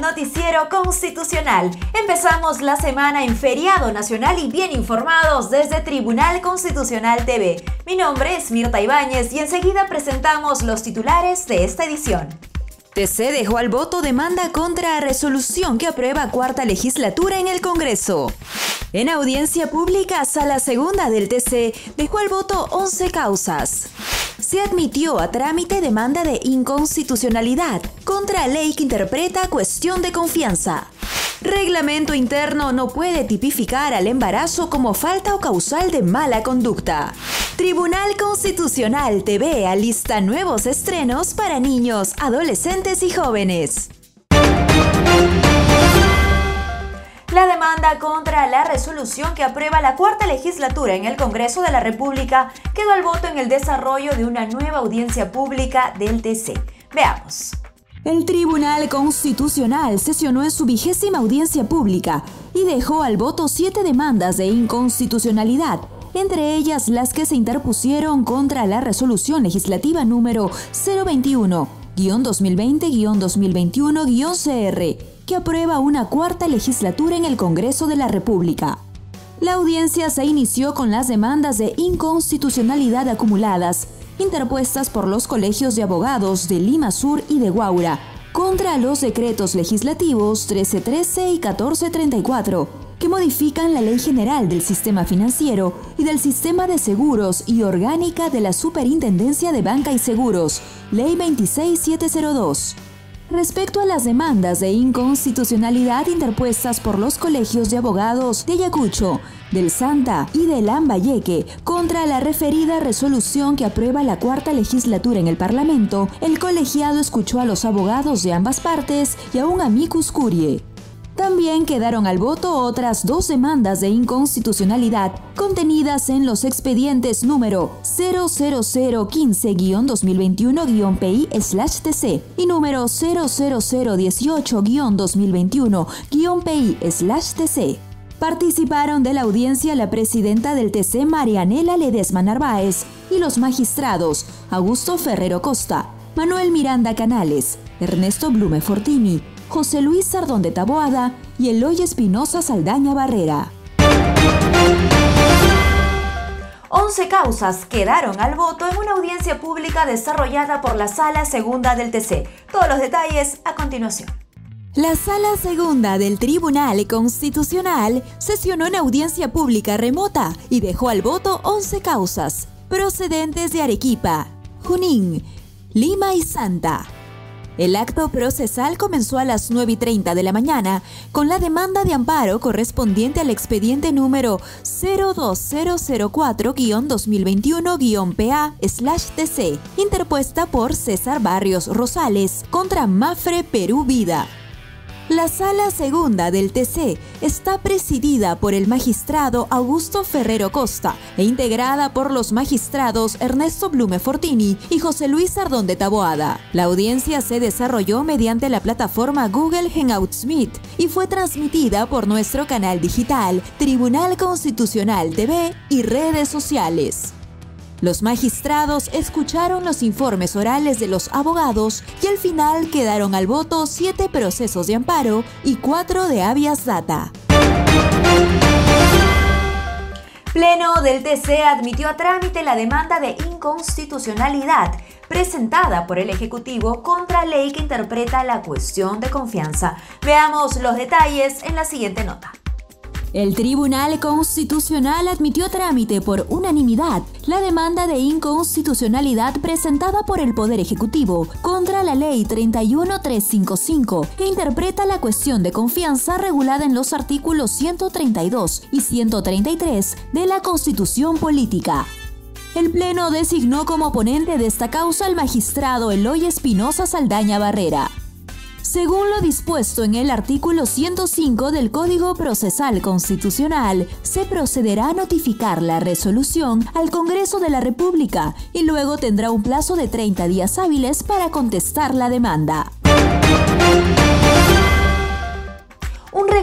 Noticiero constitucional. Empezamos la semana en feriado nacional y bien informados desde Tribunal Constitucional TV. Mi nombre es Mirta Ibáñez y enseguida presentamos los titulares de esta edición. TC dejó al voto demanda contra resolución que aprueba cuarta legislatura en el Congreso. En audiencia pública, sala segunda del TC dejó al voto 11 causas. Se admitió a trámite demanda de inconstitucionalidad contra ley que interpreta cuestión de confianza. Reglamento interno no puede tipificar al embarazo como falta o causal de mala conducta. Tribunal Constitucional TV alista nuevos estrenos para niños, adolescentes y jóvenes. La demanda contra la resolución que aprueba la cuarta legislatura en el Congreso de la República quedó al voto en el desarrollo de una nueva audiencia pública del TC. Veamos. El Tribunal Constitucional sesionó en su vigésima audiencia pública y dejó al voto siete demandas de inconstitucionalidad, entre ellas las que se interpusieron contra la resolución legislativa número 021-2020-2021-CR, que aprueba una cuarta legislatura en el Congreso de la República. La audiencia se inició con las demandas de inconstitucionalidad acumuladas interpuestas por los colegios de abogados de Lima Sur y de Guaura contra los decretos legislativos 1313 y 1434 que modifican la Ley General del Sistema Financiero y del Sistema de Seguros y Orgánica de la Superintendencia de Banca y Seguros, Ley 26702. Respecto a las demandas de inconstitucionalidad interpuestas por los colegios de abogados de Ayacucho, del Santa y del Lambayeque contra la referida resolución que aprueba la cuarta legislatura en el Parlamento, el colegiado escuchó a los abogados de ambas partes y a un amicus curie. También quedaron al voto otras dos demandas de inconstitucionalidad contenidas en los expedientes número 00015-2021-PI-TC y número 00018-2021-PI-TC. Participaron de la audiencia la presidenta del TC Marianela Ledesma Narváez y los magistrados Augusto Ferrero Costa, Manuel Miranda Canales, Ernesto Blume Fortini, José Luis Sardón de Taboada y Eloy Espinosa Saldaña Barrera. 11 causas quedaron al voto en una audiencia pública desarrollada por la Sala Segunda del TC. Todos los detalles a continuación. La Sala Segunda del Tribunal Constitucional sesionó en audiencia pública remota y dejó al voto 11 causas procedentes de Arequipa, Junín, Lima y Santa. El acto procesal comenzó a las 9 y 30 de la mañana con la demanda de amparo correspondiente al expediente número 02004-2021-PA-TC, interpuesta por César Barrios Rosales contra Mafre Perú Vida. La sala segunda del TC está presidida por el magistrado Augusto Ferrero Costa e integrada por los magistrados Ernesto Blume Fortini y José Luis Ardón de Taboada. La audiencia se desarrolló mediante la plataforma Google Hangouts Meet y fue transmitida por nuestro canal digital Tribunal Constitucional TV y redes sociales. Los magistrados escucharon los informes orales de los abogados y al final quedaron al voto siete procesos de amparo y cuatro de habeas data. Pleno del TC admitió a trámite la demanda de inconstitucionalidad presentada por el Ejecutivo contra ley que interpreta la cuestión de confianza. Veamos los detalles en la siguiente nota. El Tribunal Constitucional admitió trámite por unanimidad la demanda de inconstitucionalidad presentada por el Poder Ejecutivo contra la Ley 31355, que interpreta la cuestión de confianza regulada en los artículos 132 y 133 de la Constitución Política. El Pleno designó como ponente de esta causa al magistrado Eloy Espinosa Saldaña Barrera. Según lo dispuesto en el artículo 105 del Código Procesal Constitucional, se procederá a notificar la resolución al Congreso de la República y luego tendrá un plazo de 30 días hábiles para contestar la demanda.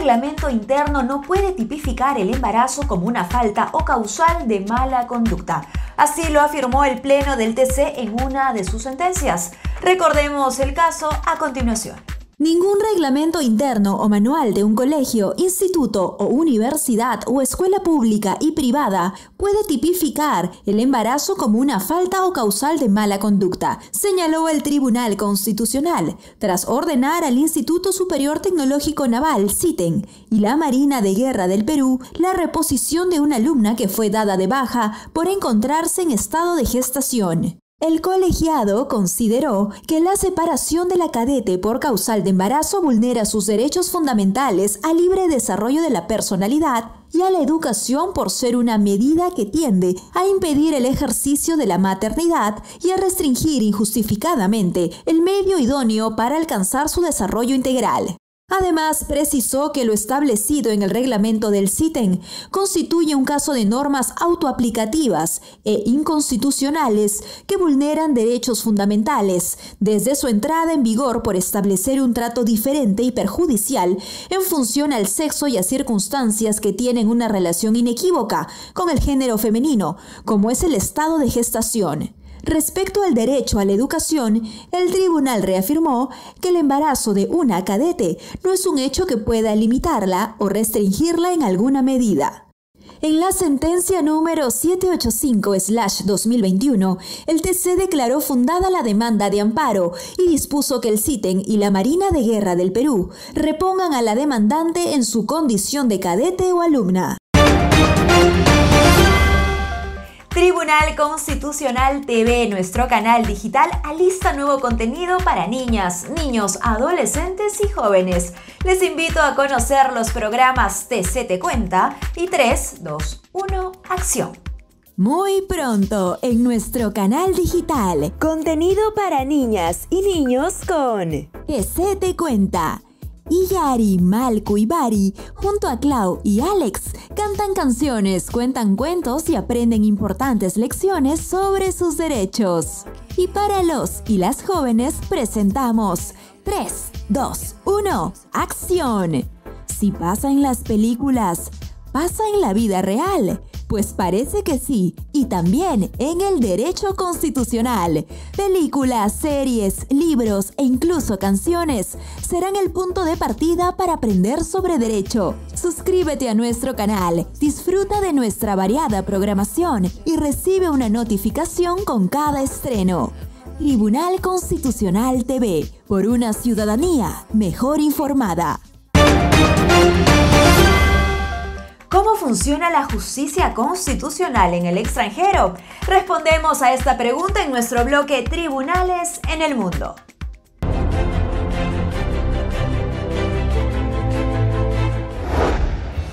Reglamento interno no puede tipificar el embarazo como una falta o causal de mala conducta. Así lo afirmó el Pleno del TC en una de sus sentencias. Recordemos el caso a continuación. Ningún reglamento interno o manual de un colegio, instituto o universidad o escuela pública y privada puede tipificar el embarazo como una falta o causal de mala conducta, señaló el Tribunal Constitucional, tras ordenar al Instituto Superior Tecnológico Naval, CITEN, y la Marina de Guerra del Perú la reposición de una alumna que fue dada de baja por encontrarse en estado de gestación. El colegiado consideró que la separación de la cadete por causal de embarazo vulnera sus derechos fundamentales al libre desarrollo de la personalidad y a la educación por ser una medida que tiende a impedir el ejercicio de la maternidad y a restringir injustificadamente el medio idóneo para alcanzar su desarrollo integral. Además, precisó que lo establecido en el reglamento del CITEN constituye un caso de normas autoaplicativas e inconstitucionales que vulneran derechos fundamentales, desde su entrada en vigor por establecer un trato diferente y perjudicial en función al sexo y a circunstancias que tienen una relación inequívoca con el género femenino, como es el estado de gestación. Respecto al derecho a la educación, el tribunal reafirmó que el embarazo de una cadete no es un hecho que pueda limitarla o restringirla en alguna medida. En la sentencia número 785-2021, el TC declaró fundada la demanda de amparo y dispuso que el CITEN y la Marina de Guerra del Perú repongan a la demandante en su condición de cadete o alumna. Tribunal Constitucional TV, nuestro canal digital, alista nuevo contenido para niñas, niños, adolescentes y jóvenes. Les invito a conocer los programas TC Cuenta y 3, 2, 1, Acción. Muy pronto en nuestro canal digital, contenido para niñas y niños con Te Cuenta Yari, Malco y Bari, junto a Clau y Alex, cantan canciones, cuentan cuentos y aprenden importantes lecciones sobre sus derechos. Y para los y las jóvenes presentamos 3, 2, 1, acción. Si pasa en las películas, pasa en la vida real. Pues parece que sí, y también en el derecho constitucional. Películas, series, libros e incluso canciones serán el punto de partida para aprender sobre derecho. Suscríbete a nuestro canal, disfruta de nuestra variada programación y recibe una notificación con cada estreno. Tribunal Constitucional TV, por una ciudadanía mejor informada. ¿Cómo funciona la justicia constitucional en el extranjero? Respondemos a esta pregunta en nuestro bloque Tribunales en el Mundo.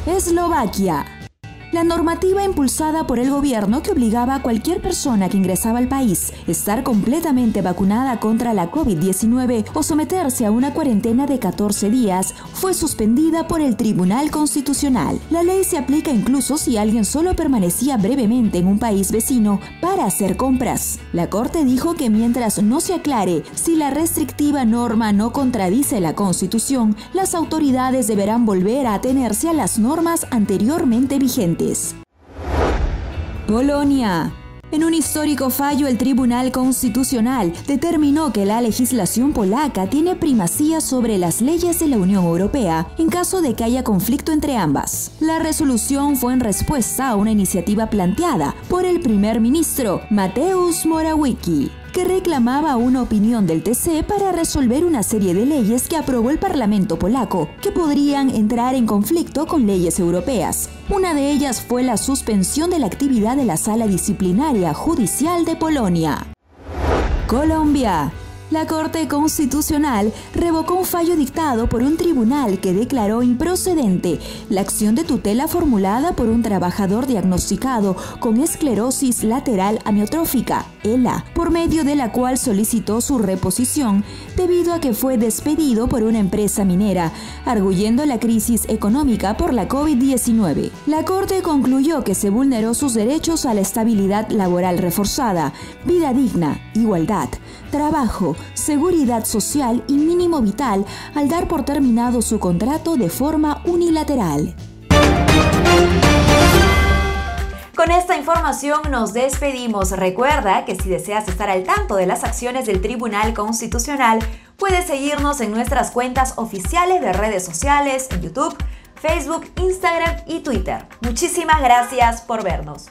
Eslovaquia la normativa impulsada por el gobierno que obligaba a cualquier persona que ingresaba al país estar completamente vacunada contra la COVID-19 o someterse a una cuarentena de 14 días fue suspendida por el Tribunal Constitucional. La ley se aplica incluso si alguien solo permanecía brevemente en un país vecino para hacer compras. La Corte dijo que mientras no se aclare si la restrictiva norma no contradice la Constitución, las autoridades deberán volver a atenerse a las normas anteriormente vigentes. Polonia. En un histórico fallo, el Tribunal Constitucional determinó que la legislación polaca tiene primacía sobre las leyes de la Unión Europea en caso de que haya conflicto entre ambas. La resolución fue en respuesta a una iniciativa planteada por el primer ministro Mateusz Morawiecki que reclamaba una opinión del TC para resolver una serie de leyes que aprobó el Parlamento polaco, que podrían entrar en conflicto con leyes europeas. Una de ellas fue la suspensión de la actividad de la Sala Disciplinaria Judicial de Polonia. Colombia. La Corte Constitucional revocó un fallo dictado por un tribunal que declaró improcedente la acción de tutela formulada por un trabajador diagnosticado con esclerosis lateral amiotrófica, ELA, por medio de la cual solicitó su reposición debido a que fue despedido por una empresa minera, arguyendo la crisis económica por la COVID-19. La Corte concluyó que se vulneró sus derechos a la estabilidad laboral reforzada, vida digna, igualdad, trabajo, seguridad social y mínimo vital al dar por terminado su contrato de forma unilateral. Con esta información nos despedimos. Recuerda que si deseas estar al tanto de las acciones del Tribunal Constitucional, puedes seguirnos en nuestras cuentas oficiales de redes sociales, en YouTube, Facebook, Instagram y Twitter. Muchísimas gracias por vernos.